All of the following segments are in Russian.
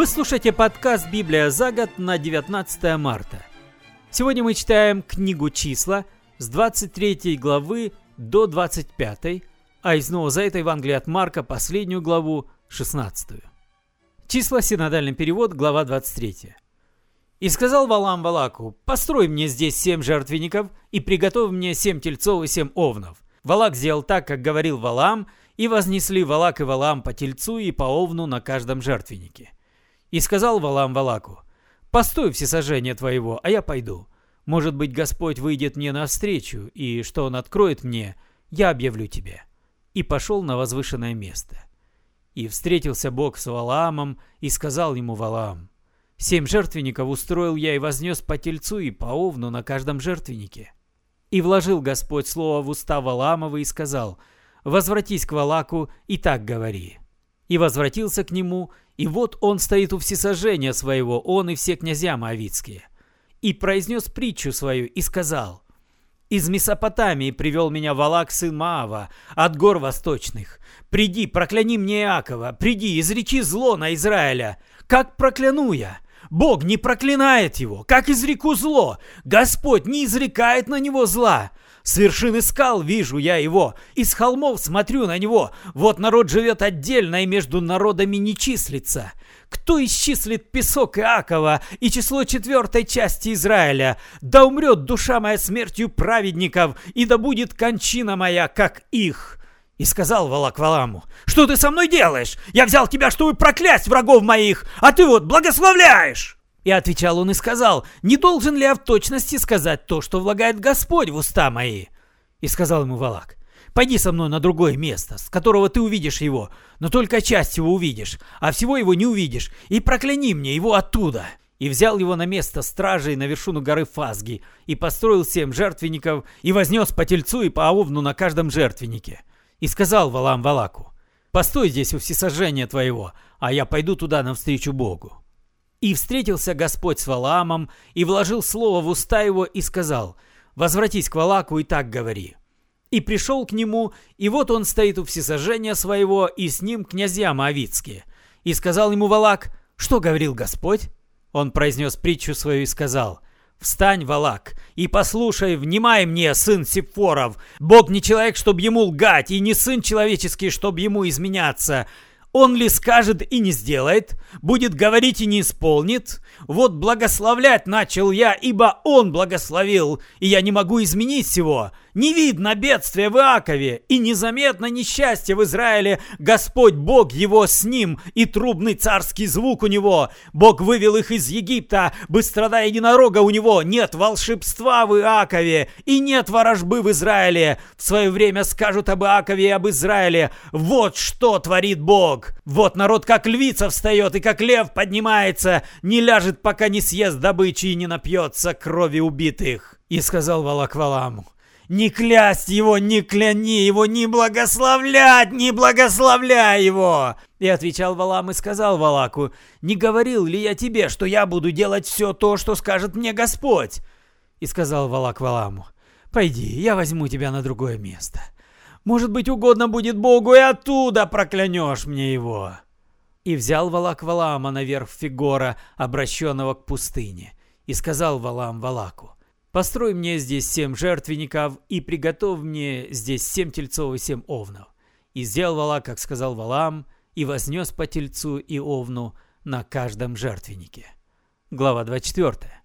Вы слушаете подкаст «Библия за год» на 19 марта. Сегодня мы читаем книгу «Числа» с 23 главы до 25, а из Нового Завета Евангелия от Марка последнюю главу, 16. Числа, синодальный перевод, глава 23. «И сказал Валам Валаку, построй мне здесь семь жертвенников и приготовь мне семь тельцов и семь овнов. Валак сделал так, как говорил Валам, и вознесли Валак и Валам по тельцу и по овну на каждом жертвеннике. И сказал Валам Валаку, «Постой всесожжение твоего, а я пойду. Может быть, Господь выйдет мне навстречу, и что Он откроет мне, я объявлю тебе». И пошел на возвышенное место. И встретился Бог с Валаамом, и сказал ему Валаам, «Семь жертвенников устроил я и вознес по тельцу и по овну на каждом жертвеннике». И вложил Господь слово в уста Валаамова и сказал, «Возвратись к Валаку и так говори». И возвратился к нему, и вот он стоит у всесожжения своего, он и все князья моавицкие. И произнес притчу свою и сказал, «Из Месопотамии привел меня Валак, сын Маава, от гор восточных. Приди, прокляни мне Иакова, приди, изреки зло на Израиля. Как прокляну я?» Бог не проклинает его, как изреку зло. Господь не изрекает на него зла. С вершины скал вижу я его, из холмов смотрю на него. Вот народ живет отдельно и между народами не числится. Кто исчислит песок Иакова и число четвертой части Израиля? Да умрет душа моя смертью праведников, и да будет кончина моя, как их». И сказал Валак Валаму, «Что ты со мной делаешь? Я взял тебя, чтобы проклясть врагов моих, а ты вот благословляешь!» И отвечал он и сказал, «Не должен ли я в точности сказать то, что влагает Господь в уста мои?» И сказал ему Валак, «Пойди со мной на другое место, с которого ты увидишь его, но только часть его увидишь, а всего его не увидишь, и прокляни мне его оттуда». И взял его на место стражей на вершину горы Фазги, и построил семь жертвенников, и вознес по тельцу и по овну на каждом жертвеннике. И сказал Валам Валаку, «Постой здесь у всесожжения твоего, а я пойду туда навстречу Богу». И встретился Господь с Валаамом, и вложил слово в уста его, и сказал, «Возвратись к Валаку и так говори». И пришел к нему, и вот он стоит у всесожжения своего, и с ним князья Моавицкие. И сказал ему Валак, «Что говорил Господь?» Он произнес притчу свою и сказал, «Встань, Валак, и послушай, внимай мне, сын Сепфоров. Бог не человек, чтобы ему лгать, и не сын человеческий, чтобы ему изменяться. Он ли скажет и не сделает, будет говорить и не исполнит? Вот благословлять начал я, ибо он благословил, и я не могу изменить всего. Не видно бедствия в Иакове, и незаметно несчастье в Израиле. Господь Бог его с ним, и трубный царский звук у него. Бог вывел их из Египта, быстрота единорога у него. Нет волшебства в Иакове, и нет ворожбы в Израиле. В свое время скажут об Иакове и об Израиле. Вот что творит Бог. Вот народ как львица встает, и как лев поднимается, не ляжет, пока не съест добычи и не напьется крови убитых. И сказал Валак Валаму, не клясть его, не кляни его, не благословлять, не благословляй его!» И отвечал Валам и сказал Валаку, «Не говорил ли я тебе, что я буду делать все то, что скажет мне Господь?» И сказал Валак Валаму, «Пойди, я возьму тебя на другое место. Может быть, угодно будет Богу, и оттуда проклянешь мне его». И взял Валак Валаама наверх Фигора, обращенного к пустыне, и сказал Валам Валаку, Построй мне здесь семь жертвенников и приготовь мне здесь семь тельцов и семь овнов. И сделал Вала, как сказал Валам, и вознес по тельцу и овну на каждом жертвеннике. Глава 24.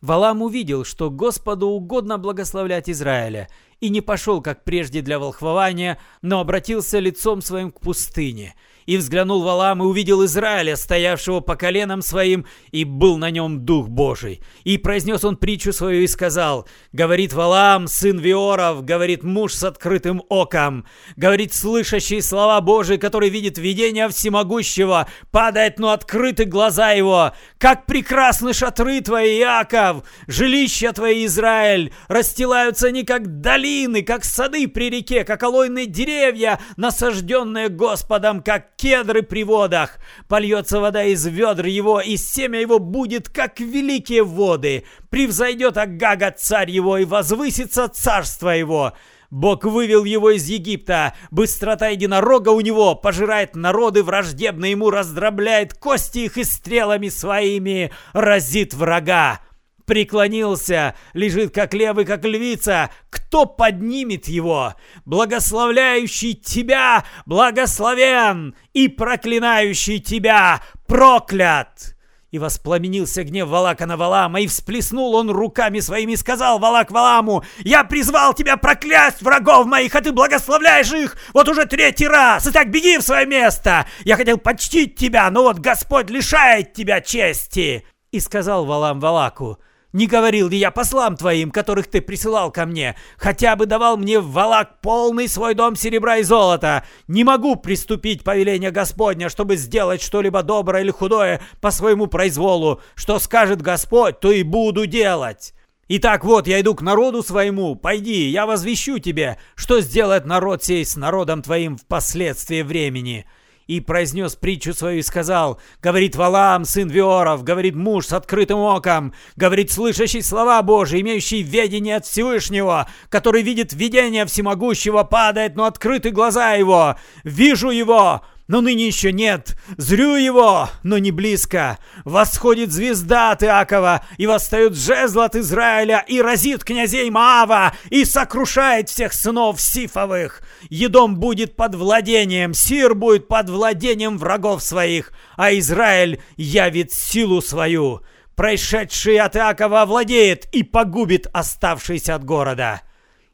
Валам увидел, что Господу угодно благословлять Израиля, и не пошел, как прежде, для волхвования, но обратился лицом своим к пустыне – и взглянул Валам и увидел Израиля, стоявшего по коленам своим, и был на нем Дух Божий. И произнес он притчу свою и сказал, «Говорит Валам, сын Виоров, говорит муж с открытым оком, говорит слышащий слова Божии, который видит видение всемогущего, падает, но открыты глаза его. Как прекрасны шатры твои, Иаков, жилища твои, Израиль, расстилаются они, как долины, как сады при реке, как олойные деревья, насажденные Господом, как кедры при водах. Польется вода из ведр его, и семя его будет, как великие воды. Превзойдет Агага царь его, и возвысится царство его. Бог вывел его из Египта. Быстрота единорога у него пожирает народы враждебно ему, раздробляет кости их и стрелами своими разит врага преклонился, лежит как левый, как львица. Кто поднимет его? Благословляющий тебя благословен и проклинающий тебя проклят!» И воспламенился гнев Валака на Валама, и всплеснул он руками своими, и сказал Валак Валаму, «Я призвал тебя проклясть врагов моих, а ты благословляешь их вот уже третий раз, и так беги в свое место! Я хотел почтить тебя, но вот Господь лишает тебя чести!» И сказал Валам Валаку, не говорил ли я послам твоим, которых ты присылал ко мне? Хотя бы давал мне в валак полный свой дом серебра и золота. Не могу приступить повеление Господня, чтобы сделать что-либо доброе или худое по своему произволу. Что скажет Господь, то и буду делать. Итак, вот я иду к народу своему. Пойди, я возвещу тебе, что сделает народ сей с народом твоим впоследствии времени и произнес притчу свою и сказал, «Говорит Валам, сын Виоров, говорит муж с открытым оком, говорит слышащий слова Божии, имеющий ведение от Всевышнего, который видит видение всемогущего, падает, но открыты глаза его. Вижу его, но ныне еще нет. Зрю его, но не близко. Восходит звезда от Иакова, и восстает жезл от Израиля, и разит князей Маава, и сокрушает всех сынов Сифовых. Едом будет под владением, Сир будет под владением врагов своих, а Израиль явит силу свою. Происшедший от Иакова владеет и погубит оставшийся от города.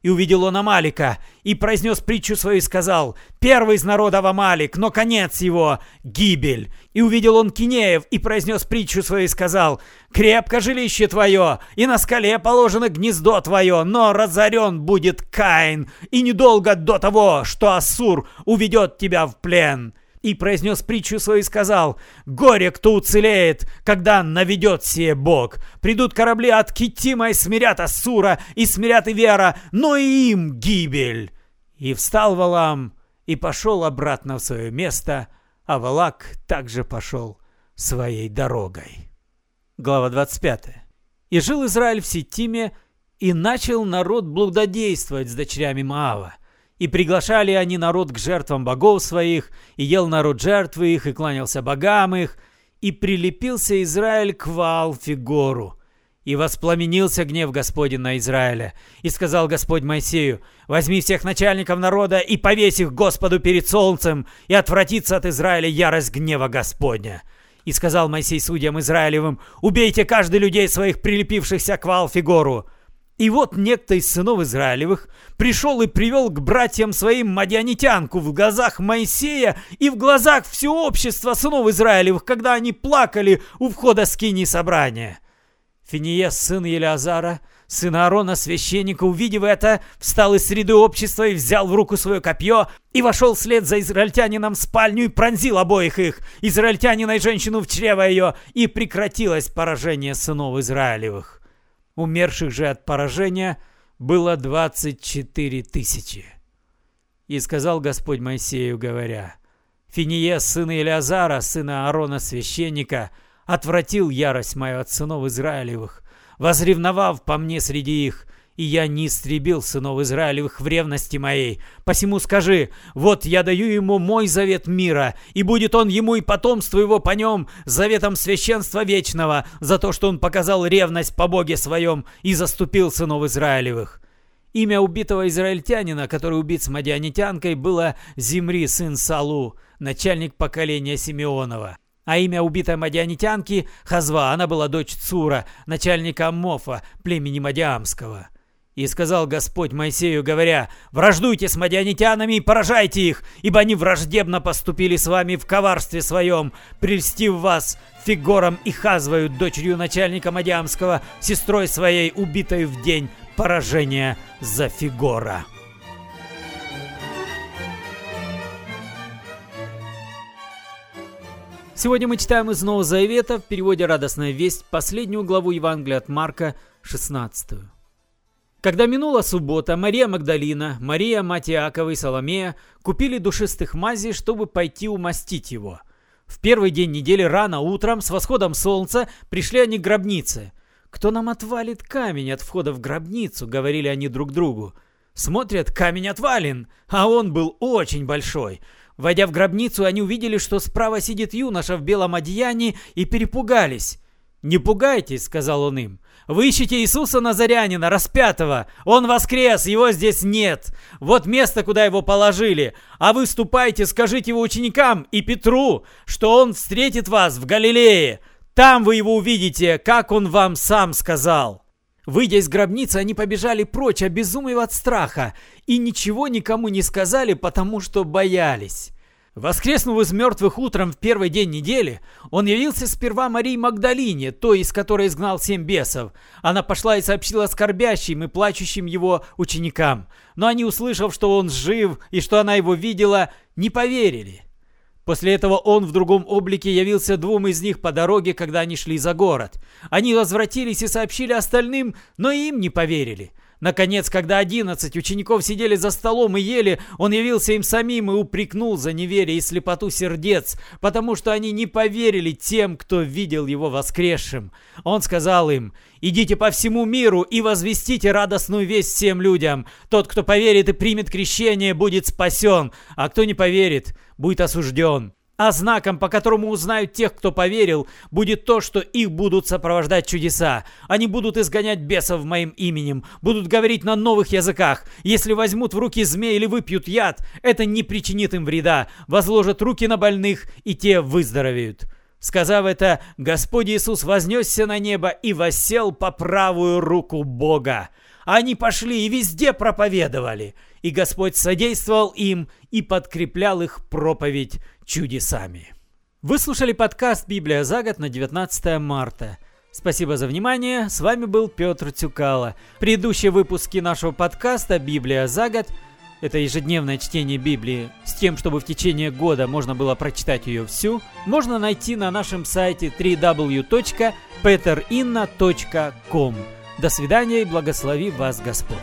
И увидел он Амалика, и произнес притчу свою и сказал, «Первый из народов Амалик, но конец его — гибель». И увидел он Кинеев, и произнес притчу свою и сказал, «Крепко жилище твое, и на скале положено гнездо твое, но разорен будет Каин, и недолго до того, что Ассур уведет тебя в плен» и произнес притчу свою и сказал, «Горе, кто уцелеет, когда наведет сие Бог! Придут корабли от Китима и смирят Ассура, и смирят и Вера, но и им гибель!» И встал Валам и пошел обратно в свое место, а Валак также пошел своей дорогой. Глава 25. «И жил Израиль в Ситиме, и начал народ блудодействовать с дочерями Маава, и приглашали они народ к жертвам богов своих, и ел народ жертвы их, и кланялся богам их, и прилепился Израиль к Ваалфигору. И воспламенился гнев Господень на Израиля. И сказал Господь Моисею, «Возьми всех начальников народа и повесь их Господу перед солнцем, и отвратится от Израиля ярость гнева Господня». И сказал Моисей судьям Израилевым, «Убейте каждый людей своих, прилепившихся к Ваалфигору». И вот некто из сынов Израилевых пришел и привел к братьям своим мадианитянку в глазах Моисея и в глазах всего общества сынов Израилевых, когда они плакали у входа скини собрания. Финиес, сын Елеазара, сын Аарона, священника, увидев это, встал из среды общества и взял в руку свое копье и вошел вслед за израильтянином в спальню и пронзил обоих их, израильтянина и женщину в чрево ее, и прекратилось поражение сынов Израилевых. Умерших же от поражения было двадцать четыре тысячи. И сказал Господь Моисею, говоря, «Финиес, сын Илиазара, сына Аарона, священника, отвратил ярость мою от сынов Израилевых, возревновав по мне среди их, и я не истребил сынов Израилевых в ревности моей. Посему скажи, вот я даю ему мой завет мира, и будет он ему и потомство его по нем заветом священства вечного, за то, что он показал ревность по Боге своем и заступил сынов Израилевых». Имя убитого израильтянина, который убит с мадианитянкой, было Зимри, сын Салу, начальник поколения Симеонова. А имя убитой мадианитянки – Хазва, она была дочь Цура, начальника Аммофа, племени Мадиамского. И сказал Господь Моисею, говоря, «Враждуйте с мадианитянами и поражайте их, ибо они враждебно поступили с вами в коварстве своем, прельстив вас Фигором и Хазвою, дочерью начальника Мадиамского, сестрой своей, убитой в день поражения за Фигора». Сегодня мы читаем из Нового Завета в переводе «Радостная весть» последнюю главу Евангелия от Марка, 16. Когда минула суббота, Мария Магдалина, Мария, мать Иакова и Соломея купили душистых мазей, чтобы пойти умастить его. В первый день недели рано утром с восходом солнца пришли они к гробнице. «Кто нам отвалит камень от входа в гробницу?» — говорили они друг другу. Смотрят, камень отвален, а он был очень большой. Войдя в гробницу, они увидели, что справа сидит юноша в белом одеянии и перепугались. «Не пугайтесь», — сказал он им. «Вы ищете Иисуса Назарянина, распятого. Он воскрес, его здесь нет. Вот место, куда его положили. А вы ступайте, скажите его ученикам и Петру, что он встретит вас в Галилее. Там вы его увидите, как он вам сам сказал». Выйдя из гробницы, они побежали прочь, обезумев от страха, и ничего никому не сказали, потому что боялись. Воскреснув из мертвых утром в первый день недели, он явился сперва Марии Магдалине, той, из которой изгнал семь бесов. Она пошла и сообщила скорбящим и плачущим его ученикам. Но они, услышав, что он жив и что она его видела, не поверили. После этого он в другом облике явился двум из них по дороге, когда они шли за город. Они возвратились и сообщили остальным, но им не поверили. Наконец, когда одиннадцать учеников сидели за столом и ели, он явился им самим и упрекнул за неверие и слепоту сердец, потому что они не поверили тем, кто видел его воскресшим. Он сказал им, «Идите по всему миру и возвестите радостную весть всем людям. Тот, кто поверит и примет крещение, будет спасен, а кто не поверит, будет осужден». А знаком, по которому узнают тех, кто поверил, будет то, что их будут сопровождать чудеса. Они будут изгонять бесов моим именем, будут говорить на новых языках. Если возьмут в руки змей или выпьют яд, это не причинит им вреда. Возложат руки на больных, и те выздоровеют. Сказав это, Господь Иисус вознесся на небо и воссел по правую руку Бога. Они пошли и везде проповедовали, и Господь содействовал им и подкреплял их проповедь чудесами. Вы слушали подкаст «Библия за год» на 19 марта. Спасибо за внимание. С вами был Петр Тюкало. Предыдущие выпуски нашего подкаста «Библия за год» это ежедневное чтение Библии, с тем, чтобы в течение года можно было прочитать ее всю, можно найти на нашем сайте www.peterinna.com. До свидания и благослови вас Господь.